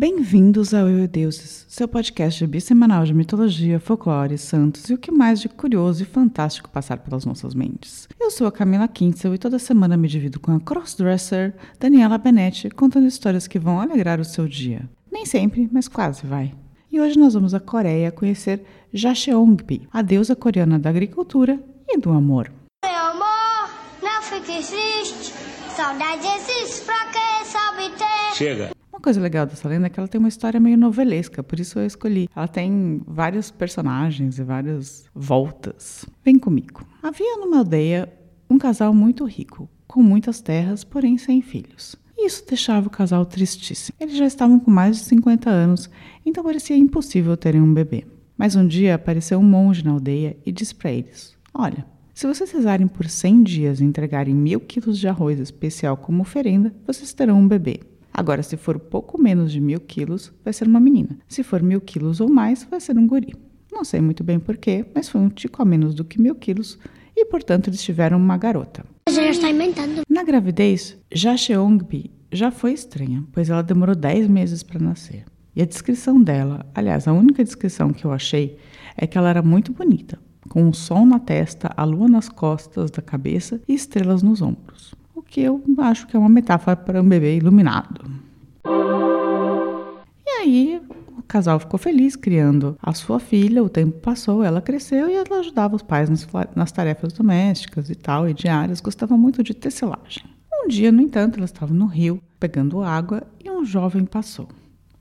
Bem-vindos ao Eu e Deuses, seu podcast bissemanal de mitologia, folclore, santos e o que mais de curioso e fantástico passar pelas nossas mentes. Eu sou a Camila Kintzel e toda semana me divido com a crossdresser Daniela Benetti, contando histórias que vão alegrar o seu dia. Nem sempre, mas quase vai. E hoje nós vamos à Coreia conhecer Jacheongbi, a deusa coreana da agricultura e do amor. Meu amor, não fique triste. Saudade existe pra quem sabe ter. Chega. Uma coisa legal dessa lenda é que ela tem uma história meio novelesca, por isso eu escolhi. Ela tem vários personagens e várias voltas. Vem comigo. Havia numa aldeia um casal muito rico, com muitas terras, porém sem filhos. Isso deixava o casal tristíssimo. Eles já estavam com mais de 50 anos, então parecia impossível terem um bebê. Mas um dia apareceu um monge na aldeia e disse para eles: Olha, se vocês rezarem por 100 dias e entregarem mil quilos de arroz especial como oferenda, vocês terão um bebê. Agora, se for pouco menos de mil quilos, vai ser uma menina. Se for mil quilos ou mais, vai ser um guri. Não sei muito bem porquê, mas foi um tico a menos do que mil quilos e, portanto, eles tiveram uma garota. Você já está inventando. Na gravidez, Jacheongbi já foi estranha, pois ela demorou 10 meses para nascer. E a descrição dela, aliás, a única descrição que eu achei é que ela era muito bonita, com um sol na testa, a lua nas costas da cabeça e estrelas nos ombros. Que eu acho que é uma metáfora para um bebê iluminado. E aí, o casal ficou feliz criando a sua filha, o tempo passou, ela cresceu e ela ajudava os pais nas, tarefas domésticas e tal, e diárias, gostava muito de tecelagem. Um dia, no entanto, ela estava no rio, pegando água, e um jovem passou.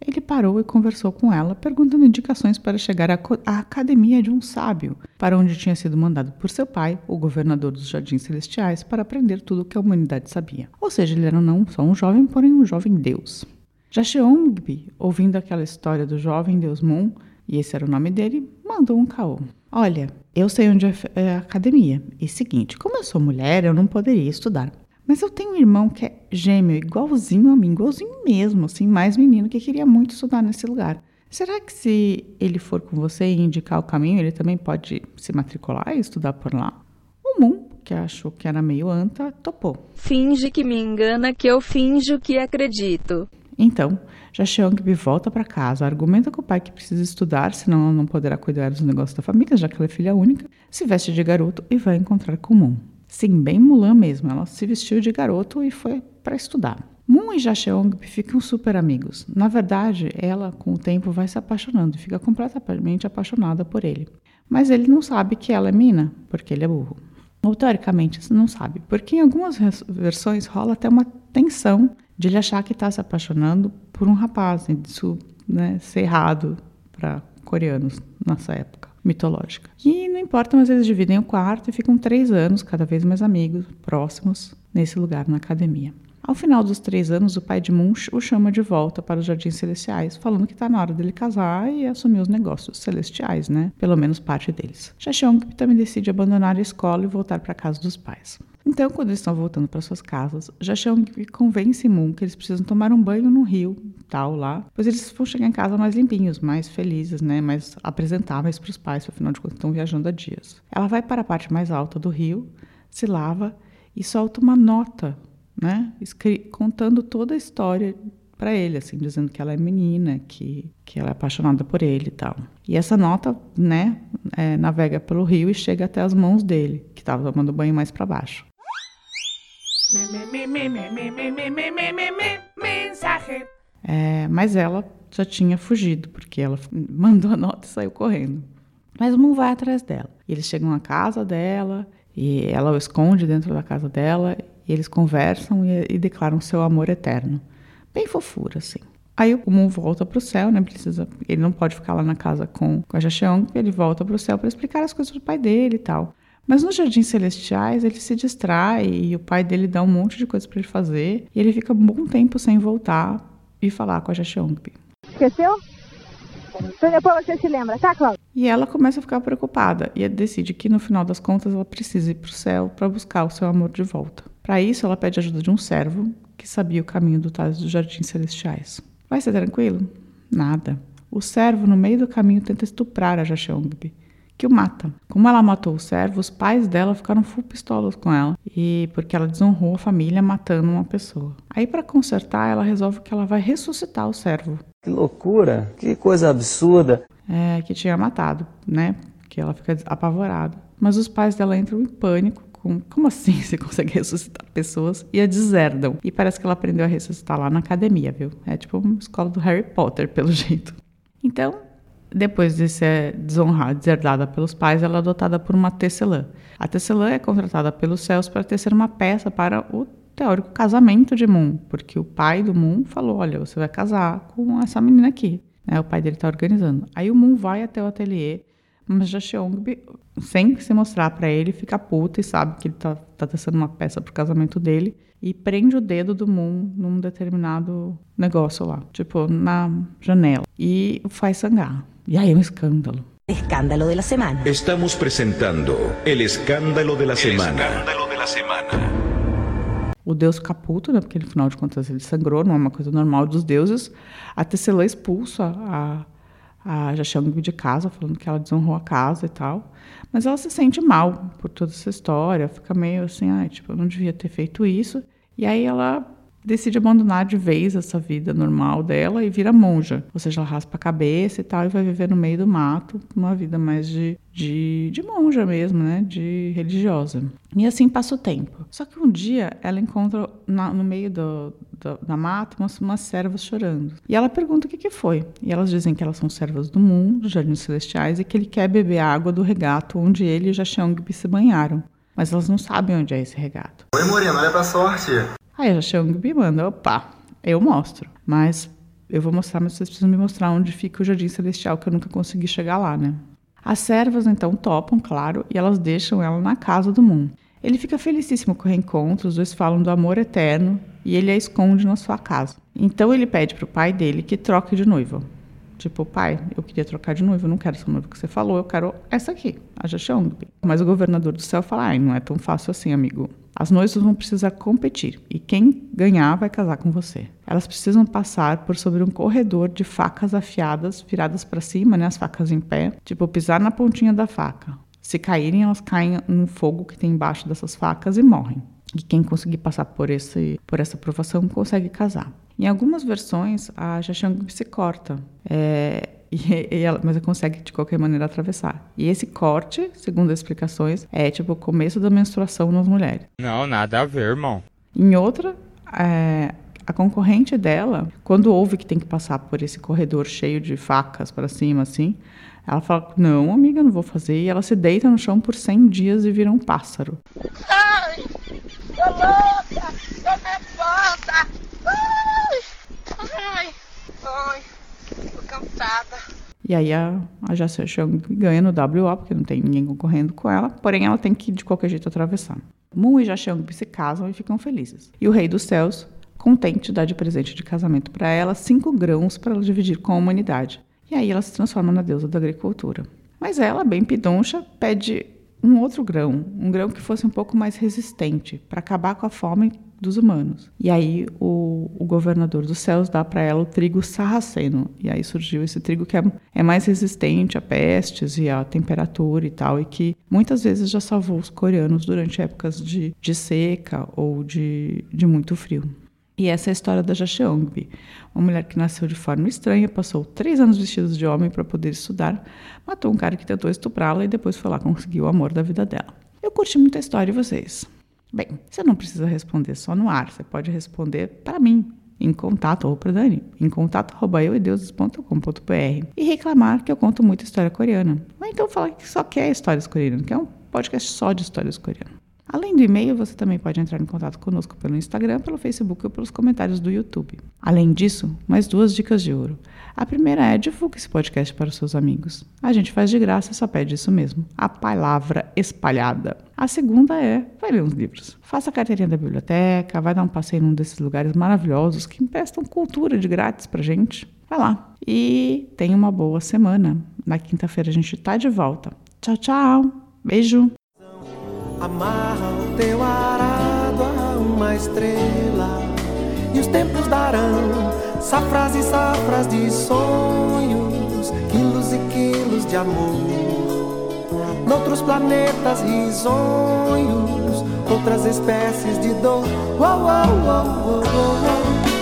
Ele parou e conversou com ela, perguntando indicações para chegar à, academia de um sábio, para onde tinha sido mandado por seu pai, o governador dos Jardins Celestiais, para aprender tudo o que a humanidade sabia. Ou seja, ele era não só um jovem, porém um jovem deus. Jacheongbi, ouvindo aquela história do jovem deus Moon, e esse era o nome dele, mandou um caô. Olha, eu sei onde é f- é a academia. E seguinte, como eu sou mulher, eu não poderia estudar. Mas eu tenho um irmão que é gêmeo, igualzinho a mim, igualzinho mesmo, assim, mais menino, que queria muito estudar nesse lugar. Será que se ele for com você e indicar o caminho, ele também pode se matricular e estudar por lá? O Moon, que achou que era meio anta, topou. Finge que me engana que eu finjo que acredito. Então, Jacheongbi volta para casa, argumenta com o pai que precisa estudar, senão ela não poderá cuidar dos negócios da família, já que ela é filha única, se veste de garoto e vai encontrar com Moon. Sim, bem Mulan mesmo, ela se vestiu de garoto e foi para estudar. Moon e Jacheongbi ficam super amigos. Na verdade, ela, com o tempo, vai se apaixonando e fica completamente apaixonada por ele. Mas ele não sabe que ela é mina, porque ele é burro. Ou teoricamente não sabe, porque em algumas versões rola até uma tensão de ele achar que está se apaixonando por um rapaz, isso né, ser errado para coreanos nessa época mitológica. E não importa, mas eles dividem o quarto e ficam três anos, cada vez mais amigos, próximos, nesse lugar na academia. Ao final dos três anos, o pai de Moon o chama de volta para os Jardins Celestiais, falando que está na hora dele casar e assumir os negócios celestiais, né? Pelo menos parte deles. Jacheong também decide abandonar a escola e voltar para a casa dos pais. Então, quando eles estão voltando para suas casas, Jacheong convence Moon que eles precisam tomar um banho no rio, tal, lá, pois eles vão chegar em casa mais limpinhos, mais felizes, né? Mais apresentáveis para os pais, afinal de contas estão viajando há dias. Ela vai para a parte mais alta do rio, se lava e solta uma nota né, escri- contando toda a história para ele, assim, dizendo que ela é menina, que, que ela é apaixonada por ele e tal. E essa nota, né, é, navega pelo rio e chega até as mãos dele, que estava tomando banho mais para baixo. Mensaje. É, mas ela já tinha fugido, porque ela mandou a nota e saiu correndo. Mas o Moon vai atrás dela. Eles chegam à casa dela e ela o esconde dentro da casa dela e eles conversam e, e declaram seu amor eterno. Bem fofura, assim. Aí o Moon volta pro céu, né? Precisa, ele não pode ficar lá na casa com, com a Jacheong, ele volta pro céu para explicar as coisas pro pai dele e tal. Mas nos Jardins Celestiais ele se distrai e o pai dele dá um monte de coisa para ele fazer e ele fica um bom tempo sem voltar e falar com a Jacheong. Esqueceu? Então depois você se lembra, tá, Cláudia? E ela começa a ficar preocupada e decide que no final das contas ela precisa ir para o céu para buscar o seu amor de volta. Para isso, ela pede ajuda de um servo que sabia o caminho do tais dos jardins celestiais. Vai ser tranquilo? Nada. O servo, no meio do caminho, tenta estuprar a Jacheongbi, que o mata. Como ela matou o servo, os pais dela ficaram full pistolas com ela, e porque ela desonrou a família matando uma pessoa. Aí, para consertar, ela resolve que ela vai ressuscitar o servo. Que loucura, que coisa absurda. É, que tinha matado, né? Que ela fica apavorada. Mas os pais dela entram em pânico. Com, como assim você consegue ressuscitar pessoas? E a deserdam. E parece que ela aprendeu a ressuscitar lá na academia, viu? É tipo uma escola do Harry Potter, pelo jeito. Então, depois de ser desonrada, deserdada pelos pais, ela é adotada por uma tecelã. A tecelã é contratada pelos céus para tecer uma peça para o teórico casamento de Moon, porque o pai do Moon falou: olha, você vai casar com essa menina aqui. Né? O pai dele está organizando. Aí o Moon vai até o ateliê, mas já Cheongbi, sem se mostrar para ele, fica puta e sabe que ele está tá tecendo uma peça para o casamento dele e prende o dedo do Moon num determinado negócio lá, tipo na janela, e o faz sangrar. E aí é um escândalo. Escándalo de la semana. Estamos presentando el escándalo de la semana. De la semana. O deus fica puto, né? Porque afinal de contas ele sangrou, não é uma coisa normal dos deuses. A Tecelã expulsa a, a Jaxiang de casa, falando que ela desonrou a casa e tal. Mas ela se sente mal por toda essa história, fica meio assim, ah, tipo, eu não devia ter feito isso. E aí ela decide abandonar de vez essa vida normal dela e vira monja. Ou seja, ela raspa a cabeça e tal e vai viver no meio do mato, uma vida mais de, de, de monja mesmo, né? De religiosa. E assim passa o tempo. Só que um dia ela encontra na, no meio do, do, da mata umas, umas servas chorando. E ela pergunta o que, que foi. E elas dizem que elas são servas do mundo, dos jardins celestiais, e que ele quer beber água do regato onde ele e Jaxiangbi se banharam. Mas elas não sabem onde é esse regato. Oi, Morena, olha pra sorte. Aí a Xiang me manda, opa, eu mostro. Mas eu vou mostrar, mas vocês precisam me mostrar onde fica o Jardim Celestial, que eu nunca consegui chegar lá, né? As servas então topam, claro, e elas deixam ela na casa do Moon. Ele fica felicíssimo com o reencontro, os dois falam do amor eterno e ele a esconde na sua casa. Então ele pede pro pai dele que troque de noiva. Tipo, pai, eu queria trocar de noiva, eu não quero essa noiva que você falou, eu quero essa aqui, a Jaxiong. Mas o governador do céu fala, ai, não é tão fácil assim, amigo. As noivas vão precisar competir e quem ganhar vai casar com você. Elas precisam passar por sobre um corredor de facas afiadas, viradas para cima, né, as facas em pé, tipo pisar na pontinha da faca. Se caírem, elas caem no fogo que tem embaixo dessas facas e morrem. E quem conseguir passar por, esse, por essa provação consegue casar. Em algumas versões, a Jashang se corta. É, e, e ela, mas ela consegue de qualquer maneira atravessar. E esse corte, segundo as explicações, é tipo o começo da menstruação nas mulheres. Não, nada a ver, irmão. Em outra, é, a concorrente dela, quando ouve que tem que passar por esse corredor cheio de facas para cima, assim, ela fala: Não, amiga, não vou fazer. E ela se deita no chão por 100 dias e vira um pássaro. Ai, tô louca, tô nervosa. Ai, ai, ai cansada. E aí a, a Jacir Chung ganha no WO, porque não tem ninguém concorrendo com ela, porém ela tem que de qualquer jeito atravessar. Moon e Jachang se casam e ficam felizes. E o rei dos céus, contente, dá de presente de casamento para ela cinco grãos para ela dividir com a humanidade. E aí ela se transforma na deusa da agricultura. Mas ela, bem pidoncha, pede um outro grão, um grão que fosse um pouco mais resistente, para acabar com a fome dos humanos. E aí o, o governador dos céus dá para ela o trigo sarraceno. E aí surgiu esse trigo que é, é mais resistente a pestes e a temperatura e tal, e que muitas vezes já salvou os coreanos durante épocas de, de seca ou de, de muito frio. E essa é a história da Jacheongbi, uma mulher que nasceu de forma estranha, passou três anos vestida de homem para poder estudar, matou um cara que tentou estuprá-la e depois foi lá conseguir o amor da vida dela. Eu curti muito a história de vocês. Bem, você não precisa responder só no ar, você pode responder para mim, em contato, ou para Dani, em contato arroba euedeuses.com.br e reclamar que eu conto muita história coreana. Ou então falar que só quer histórias coreanas, que é um podcast só de histórias coreanas. Além do e-mail, você também pode entrar em contato conosco pelo Instagram, pelo Facebook ou pelos comentários do YouTube. Além disso, mais duas dicas de ouro. A primeira é divulgue esse podcast para os seus amigos. A gente faz de graça, só pede isso mesmo. A palavra espalhada. A segunda é vai ler uns livros. Faça a carteirinha da biblioteca, vai dar um passeio num desses lugares maravilhosos que emprestam cultura de grátis pra gente. Vai lá. E tenha uma boa semana. Na quinta-feira a gente tá de volta. Tchau, tchau. Beijo. Amarra o teu arado a uma estrela E os tempos darão safras e safras de sonhos Quilos e quilos de amor noutros planetas risonhos, outras espécies de dor. Uou, uou, uou,